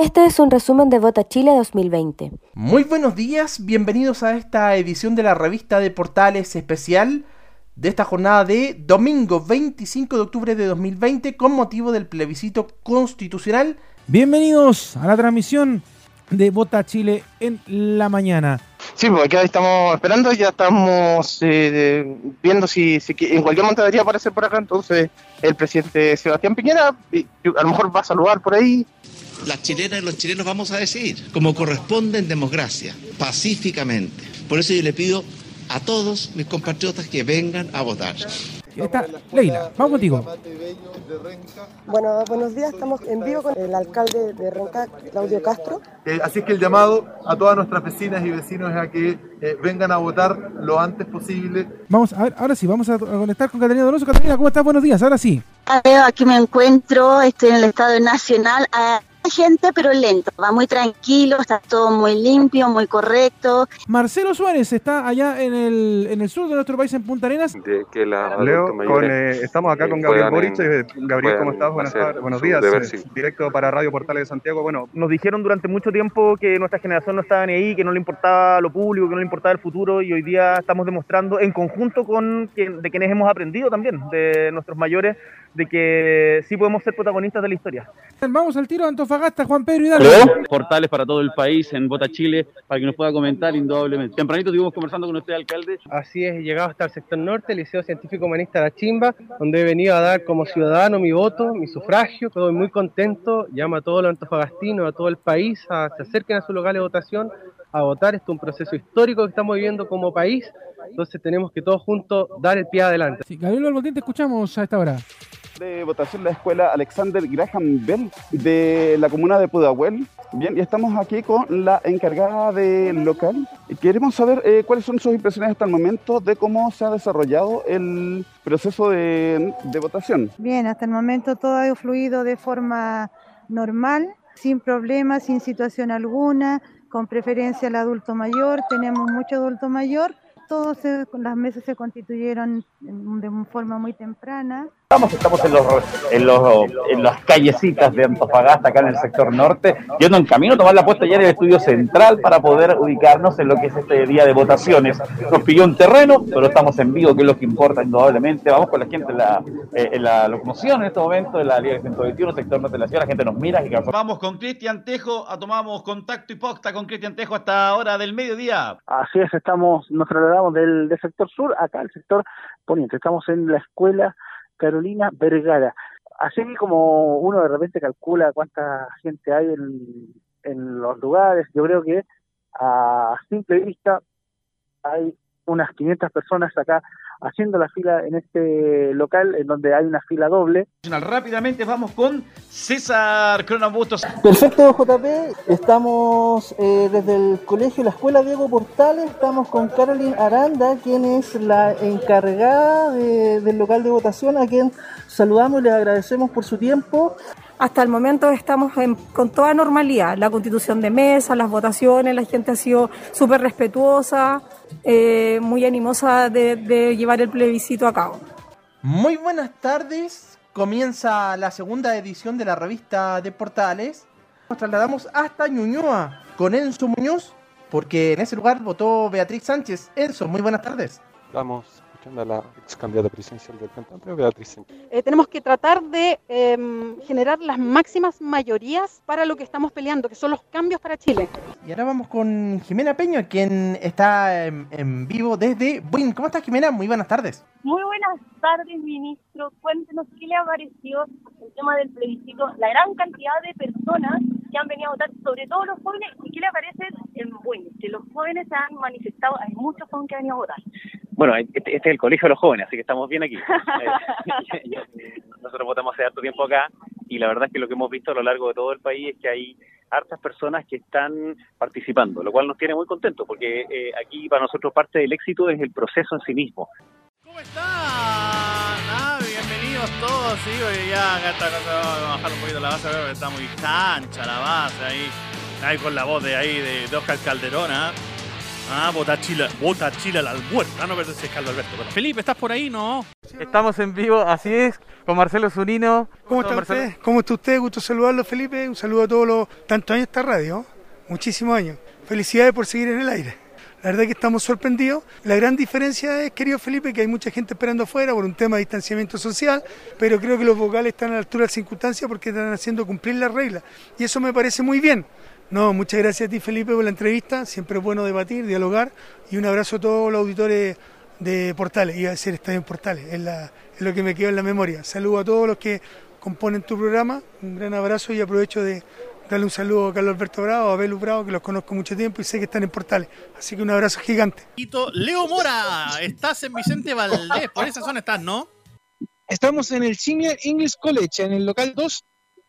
Este es un resumen de Vota Chile 2020. Muy buenos días, bienvenidos a esta edición de la revista de Portales especial de esta jornada de domingo 25 de octubre de 2020 con motivo del plebiscito constitucional. Bienvenidos a la transmisión de Vota Chile en la mañana. Sí, pues acá estamos esperando, ya estamos eh, viendo si, si, en cualquier momento debería aparecer por acá, entonces el presidente Sebastián Piñera a lo mejor va a saludar por ahí, las chilenas y los chilenos vamos a decidir, como corresponde en democracia, pacíficamente. Por eso yo le pido a todos mis compatriotas que vengan a votar. Está Leila, vamos contigo. Bueno, buenos días, estamos en vivo con el alcalde de Renca, Claudio Castro. Eh, así que el llamado a todas nuestras vecinas y vecinos es a que eh, vengan a votar lo antes posible. Vamos a ver, ahora sí, vamos a conectar con Catalina Donoso. Catalina, ¿cómo estás? Buenos días, ahora sí. Aquí me encuentro, estoy en el Estado Nacional gente, pero lento, va muy tranquilo, está todo muy limpio, muy correcto. Marcelo Suárez está allá en el, en el sur de nuestro país, en Punta Arenas. De que la Leo, con, eh, estamos acá con Gabriel Boric. Eh, Gabriel, ¿cómo estás? Buenas tardes, buenos días. Eh, directo para Radio Portales de Santiago. Bueno, nos dijeron durante mucho tiempo que nuestra generación no estaba ni ahí, que no le importaba lo público, que no le importaba el futuro, y hoy día estamos demostrando, en conjunto con de quienes hemos aprendido también, de nuestros mayores, de que sí podemos ser protagonistas de la historia. Vamos al tiro de Antofagasta, Juan Pedro Hidalgo. Portales para todo el país en Vota Chile, para que nos pueda comentar indudablemente. Tempranito estuvimos conversando con usted, alcalde. Así es, he llegado hasta el sector norte, el Liceo Científico Humanista La Chimba, donde he venido a dar como ciudadano mi voto, mi sufragio. Estoy muy contento, llamo a todos los antofagastinos, a todo el país, a que se acerquen a su local de votación, a votar. Esto es un proceso histórico que estamos viviendo como país, entonces tenemos que todos juntos dar el pie adelante. Sí, Gabriel Albotín, te escuchamos a esta hora de votación la escuela Alexander Graham Bell de la comuna de Pudahuel. Bien, y estamos aquí con la encargada del local. Queremos saber eh, cuáles son sus impresiones hasta el momento de cómo se ha desarrollado el proceso de, de votación. Bien, hasta el momento todo ha fluido de forma normal, sin problemas, sin situación alguna, con preferencia al adulto mayor. Tenemos mucho adulto mayor todos las mesas se constituyeron de forma muy temprana. Estamos, estamos en, los, en, los, en las callecitas de Antofagasta, acá en el sector norte, yendo en camino a tomar la puesta ya en el estudio central para poder ubicarnos en lo que es este día de votaciones. Nos pilló un terreno, pero estamos en vivo, que es lo que importa indudablemente. Vamos con la gente en la, eh, en la locomoción en este momento, de la Liga 121, sector norte de la ciudad, la gente nos mira. Y... Vamos con Cristian Tejo, tomamos contacto y posta con Cristian Tejo hasta ahora del mediodía. Así es, estamos, nos trasladamos del, del sector sur acá al sector poniente. Estamos en la escuela Carolina Vergara. Así como uno de repente calcula cuánta gente hay en, en los lugares, yo creo que a simple vista hay unas 500 personas acá haciendo la fila en este local en donde hay una fila doble. Rápidamente vamos con César Cronobustos. Perfecto, JP. Estamos eh, desde el colegio, la escuela Diego Portales. Estamos con Carolyn Aranda, quien es la encargada del local de votación, a quien saludamos y le agradecemos por su tiempo. Hasta el momento estamos con toda normalidad. La constitución de mesa, las votaciones, la gente ha sido súper respetuosa, eh, muy animosa de, de llevar el plebiscito a cabo. Muy buenas tardes. Comienza la segunda edición de la revista de Portales. Nos trasladamos hasta Ñuñoa con Enzo Muñoz, porque en ese lugar votó Beatriz Sánchez. Enzo, muy buenas tardes. Vamos a la ex candidata presidencial del Frente Beatriz. Eh, tenemos que tratar de em, generar las máximas mayorías para lo que estamos peleando, que son los cambios para Chile. Y ahora vamos con Jimena Peña, quien está en, vivo desde Buin. ¿Cómo estás, Jimena? Muy buenas tardes. Muy buenas tardes, ministro. Cuéntenos qué le ha parecido el tema del plebiscito, la gran cantidad de personas que han venido a votar, sobre todo los jóvenes, y qué le parece en Buin, que los jóvenes se han manifestado, hay muchos jóvenes que han venido a votar. Bueno, este, este, es el colegio de los jóvenes, así que estamos bien aquí. Nosotros votamos hace harto tiempo acá y la verdad es que lo que hemos visto a lo largo de todo el país es que hay hartas personas que están participando, lo cual nos tiene muy contentos porque eh, aquí para nosotros parte del éxito es el proceso en sí mismo. ¿Cómo están? Ah, bienvenidos todos, sí, ya acá está, vamos a bajar un poquito la base, pero está muy cancha la base ahí, ahí con la voz de ahí de, Oscar Calderón, ¿ah? Ah, vota Chile, vota Chile al almuerzo. Ah, no, pero es Carlos Alberto. Felipe, ¿estás por ahí? No. Estamos en vivo, así es, con Marcelo Zunino. ¿Cómo está usted? ¿Cómo está usted? Gusto saludarlo, Felipe. Un saludo a todos los tantos años esta radio, muchísimos años. Felicidades por seguir en el aire. La verdad que estamos sorprendidos. La gran diferencia es, querido Felipe, que hay mucha gente esperando afuera por un tema de distanciamiento social, pero creo que los vocales están a la altura de las circunstancias porque están haciendo cumplir las reglas. Y eso me parece muy bien. No, muchas gracias a ti, Felipe, por la entrevista. Siempre es bueno debatir, dialogar. Y un abrazo a todos los auditores de Portales. Iba a decir Estadio en Portales, es, es lo que me quedó en la memoria. Saludo a todos los que componen tu programa. Un gran abrazo y aprovecho de darle un saludo a Carlos Alberto Bravo, a Belu Bravo, que los conozco mucho tiempo y sé que están en Portales. Así que un abrazo gigante. Leo Mora, estás en Vicente Valdés, por esa zona estás, ¿no? Estamos en el Senior English College, en el local 2,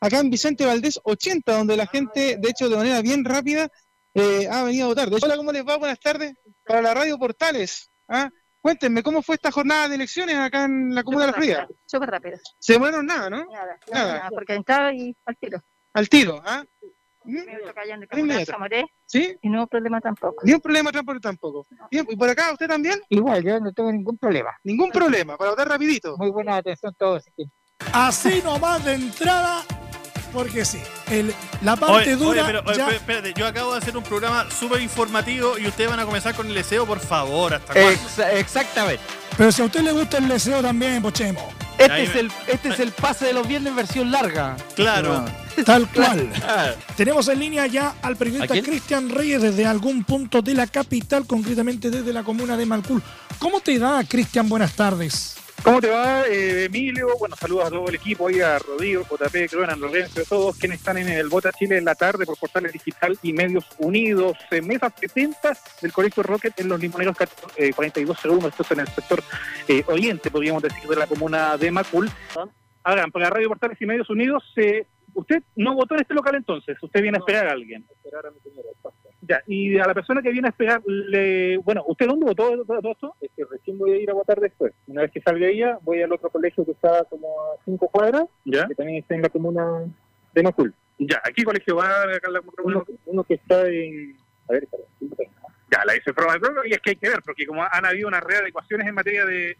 acá en Vicente Valdés 80, donde la gente, de hecho, de manera bien rápida, eh, ha venido a votar. Hola, ¿cómo les va? Buenas tardes. Para la radio Portales. ¿ah? Cuéntenme, ¿cómo fue esta jornada de elecciones acá en la Comuna de La Florida? Súper rápido. ¿Se demoraron nada, no? Nada, nada, nada, porque entraba y al tiro. Al tiro, ¿ah? ¿Sí? Y no hubo problema tampoco. Ni un problema tampoco. Bien, ¿y por acá usted también? Igual, yo no tengo ningún problema. Ningún problema, para votar rapidito. Muy buena atención todos. Así nomás de entrada, porque sí, el, la parte Oye, dura oye, pero, ya- oye, espérate, yo acabo de hacer un programa súper informativo y ustedes van a comenzar con el deseo, por favor, hasta cuándo? exactamente. Pero si a usted le gusta el deseo también, pochemos. Este es, me- el, este es el pase de los viernes versión larga. Claro. Tal cual. Ah. Tenemos en línea ya al periodista. Cristian Reyes desde algún punto de la capital, concretamente desde la comuna de Malcul. ¿Cómo te da, Cristian? Buenas tardes. ¿Cómo te va, eh, Emilio? Bueno, saludos a todo el equipo, ahí a Rodrigo, JP, Cronan, Lorenzo, a todos quienes están en el Vota Chile en la tarde por Portales Digital y Medios Unidos. Mesa 70 del Colegio Rocket en Los Limoneros eh, 42 segundos, esto es en el sector eh, oriente, podríamos decir, de la comuna de Macul. Ahora, para Radio Portales y Medios Unidos, eh, usted no votó en este local entonces, usted viene a esperar a alguien. Esperar a mi señora, Ya, y a la persona que viene a esperar, le... bueno, ¿usted dónde votó todo, esto? Es que recién voy a ir a votar después. Una vez que salga ella, voy al otro colegio que está como a cinco cuadras, ¿Ya? que también está en la comuna de Macul. Ya, ¿a qué colegio va? Acá en la- Uno, uno que está en... A ver, espera, Ya, la hice forma de y es que hay que ver, porque como han habido una readecuaciones en materia de...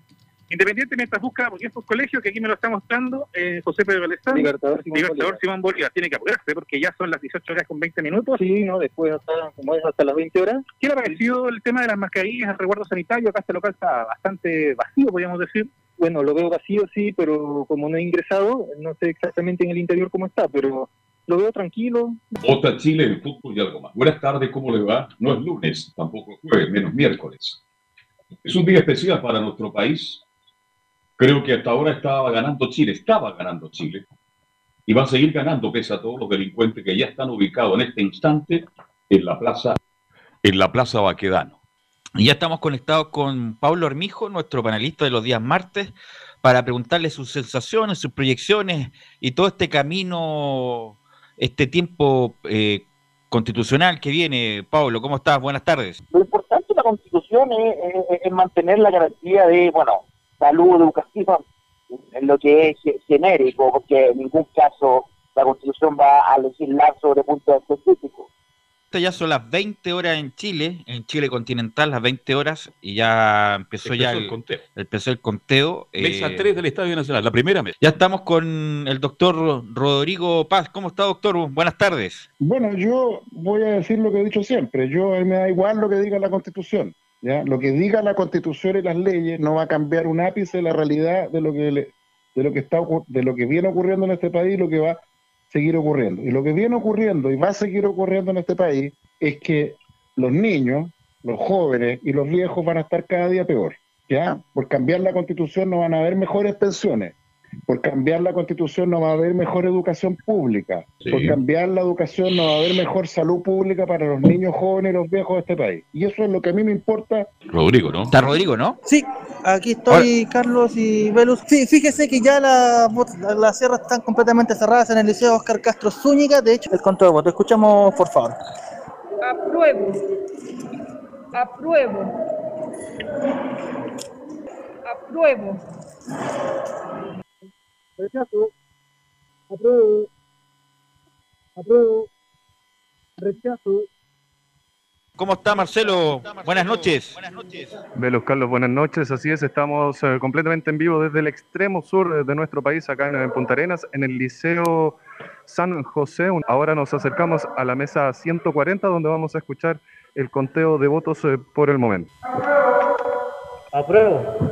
Independiente mientras busca, porque estos colegios que aquí me lo está mostrando, eh, José Pedro Alessandro, Libertador Simón Libertador Bolívar. Simón Bolívar, tiene que apurarse porque ya son las 18 horas con 20 minutos. Sí, ¿no? Después hasta, como es hasta las 20 horas. ¿Qué le ha parecido el tema de las mascarillas, el resguardo sanitario? Acá este local está bastante vacío, podríamos decir. Bueno, lo veo vacío, sí, pero como no he ingresado, no sé exactamente en el interior cómo está, pero lo veo tranquilo. Vota Chile en fútbol y algo más. Buenas tardes, ¿cómo le va? No es lunes, tampoco es jueves, menos miércoles. Es un día especial para nuestro país. Creo que hasta ahora estaba ganando Chile, estaba ganando Chile. Y va a seguir ganando pese a todos los delincuentes que ya están ubicados en este instante en la plaza, en la plaza Baquedano. Ya estamos conectados con Pablo Armijo, nuestro panelista de los días martes, para preguntarle sus sensaciones, sus proyecciones y todo este camino, este tiempo eh, constitucional que viene. Pablo, ¿cómo estás? Buenas tardes. Lo importante de la Constitución es mantener la garantía de, bueno, salud educativa en lo que es ge- genérico, porque en ningún caso la Constitución va a legislar sobre puntos específicos. Ya son las 20 horas en Chile, en Chile continental, las 20 horas, y ya empezó, ya Empezó el, el conteo. empezó el conteo. Mesa eh, 3 del Estadio Nacional, la primera mesa. Ya estamos con el doctor Rodrigo Paz. ¿Cómo está, doctor? Buenas tardes. Bueno, yo voy a decir lo que he dicho siempre. Yo a mí me da igual lo que diga la Constitución. ¿Ya? Lo que diga la Constitución y las leyes no va a cambiar un ápice la realidad de lo que le- de lo que está de lo que viene ocurriendo en este país y lo que va a seguir ocurriendo. Y lo que viene ocurriendo y va a seguir ocurriendo en este país es que los niños, los jóvenes y los viejos van a estar cada día peor. ¿ya? Por cambiar la Constitución no van a haber mejores pensiones. Por cambiar la constitución no va a haber mejor educación pública. Sí. Por cambiar la educación no va a haber mejor salud pública para los niños jóvenes y los viejos de este país. Y eso es lo que a mí me importa. Rodrigo, ¿no? Está Rodrigo, ¿no? Sí, aquí estoy, Carlos y Velus. Sí, fíjese que ya las las sierras están completamente cerradas en el Liceo Oscar Castro Zúñiga. De hecho, el conteo de votos. Escuchamos, por favor. Apruebo. Apruebo. Apruebo. Rechazo. Apruebo. Apruebo. Rechazo. ¿Cómo está Marcelo? Buenas noches. Velos Carlos, buenas noches. Así es, estamos eh, completamente en vivo desde el extremo sur de nuestro país, acá en, en Punta Arenas, en el Liceo San José. Ahora nos acercamos a la mesa 140, donde vamos a escuchar el conteo de votos eh, por el momento. Apruebo.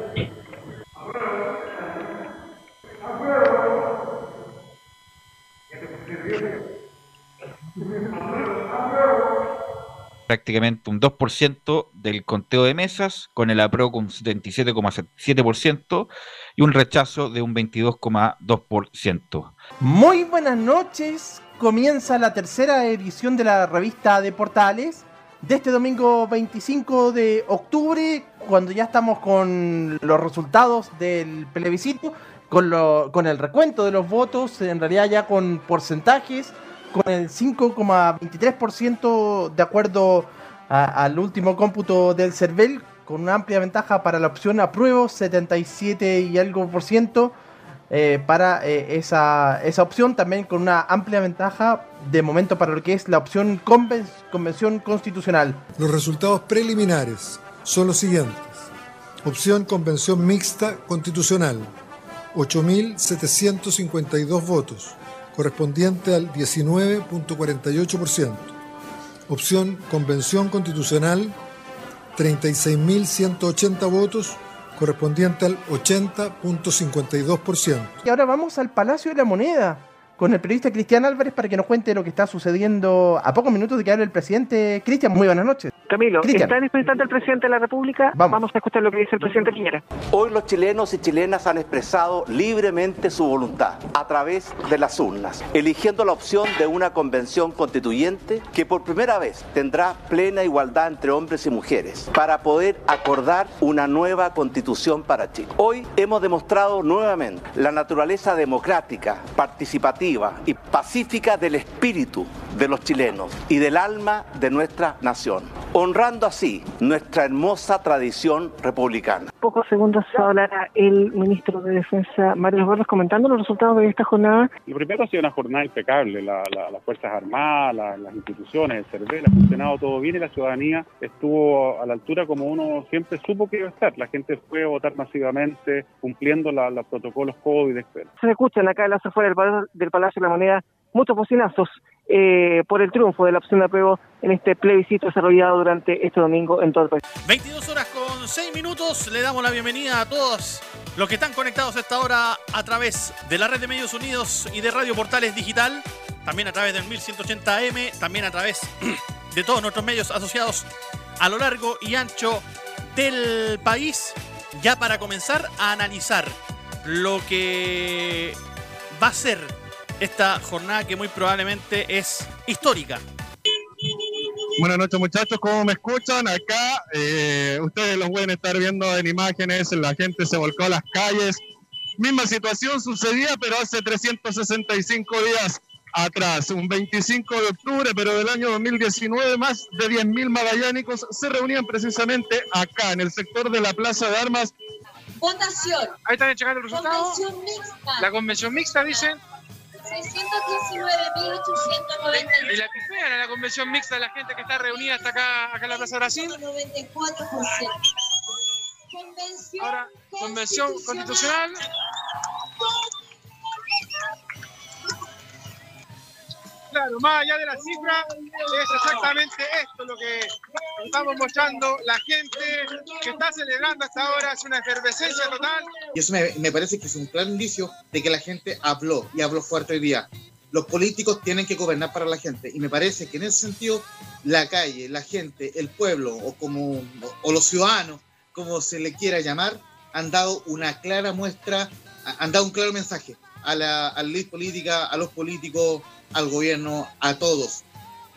Prácticamente un 2% del conteo de mesas, con el apruebo con 77,7% y un rechazo de un 22,2%. Muy buenas noches, comienza la tercera edición de la revista de Portales de este domingo 25 de octubre, cuando ya estamos con los resultados del plebiscito, con, lo, con el recuento de los votos, en realidad ya con porcentajes con el 5,23% de acuerdo al último cómputo del CERVEL, con una amplia ventaja para la opción apruebo, 77 y algo por ciento eh, para eh, esa, esa opción, también con una amplia ventaja de momento para lo que es la opción conven convención constitucional. Los resultados preliminares son los siguientes. Opción convención mixta constitucional, 8.752 votos correspondiente al 19.48%. Opción Convención Constitucional, 36.180 votos, correspondiente al 80.52%. Y ahora vamos al Palacio de la Moneda con el periodista Cristian Álvarez para que nos cuente lo que está sucediendo a pocos minutos de que hable el presidente. Cristian, muy buenas noches. Camilo, Cristian. ¿está en el presidente de la República? Vamos. Vamos a escuchar lo que dice el presidente Piñera. Hoy los chilenos y chilenas han expresado libremente su voluntad a través de las urnas, eligiendo la opción de una convención constituyente que por primera vez tendrá plena igualdad entre hombres y mujeres para poder acordar una nueva constitución para Chile. Hoy hemos demostrado nuevamente la naturaleza democrática, participativa, y pacífica del espíritu de los chilenos y del alma de nuestra nación, honrando así nuestra hermosa tradición republicana. Pocos segundos hablará el ministro de Defensa, Mario Borges, comentando los resultados de esta jornada. Lo primero ha sido una jornada impecable, la, la, las Fuerzas Armadas, la, las instituciones, el CERVEL, ha funcionado todo bien y la ciudadanía estuvo a la altura como uno siempre supo que iba a estar. La gente fue a votar masivamente, cumpliendo los protocolos COVID, etc. Se escuchan acá en la afuera del, del Palacio de la Moneda muchos bocinazos eh, por el triunfo de la opción de apruebo en este plebiscito desarrollado durante este domingo en todo el país. 22 horas con 6 minutos, le damos la bienvenida a todos los que están conectados a esta hora a través de la red de Medios Unidos y de Radio Portales Digital, también a través del 1180M, también a través de todos nuestros medios asociados a lo largo y ancho del país, ya para comenzar a analizar lo que va a ser esta jornada que muy probablemente es histórica. Buenas noches muchachos, ¿cómo me escuchan? Acá eh, ustedes los pueden estar viendo en imágenes, la gente se volcó a las calles. Misma situación sucedía, pero hace 365 días atrás, un 25 de octubre, pero del año 2019, más de 10.000 magallánicos se reunían precisamente acá, en el sector de la Plaza de Armas. Votación. Ahí están llegando el resultado. Convención mixta. La convención mixta, dicen. 619.890. Y la que fea la convención mixta de la gente que está reunida hasta acá, acá en la Plaza Brasil. 94%. Convención, Ahora, convención constitucional. Claro, más allá de la cifra, es exactamente esto lo que estamos mostrando. La gente que está celebrando hasta ahora es una efervescencia total. Y eso me, me parece que es un claro indicio de que la gente habló y habló fuerte hoy día. Los políticos tienen que gobernar para la gente y me parece que en ese sentido la calle, la gente, el pueblo o como o los ciudadanos, como se le quiera llamar, han dado una clara muestra, han dado un claro mensaje a la, a la ley política, a los políticos, al gobierno, a todos,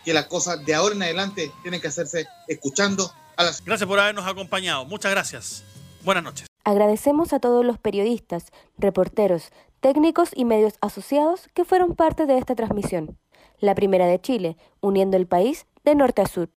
que las cosas de ahora en adelante tienen que hacerse escuchando a las... Gracias por habernos acompañado. Muchas gracias. Buenas noches. Agradecemos a todos los periodistas, reporteros, técnicos y medios asociados que fueron parte de esta transmisión. La primera de Chile, uniendo el país de norte a sur.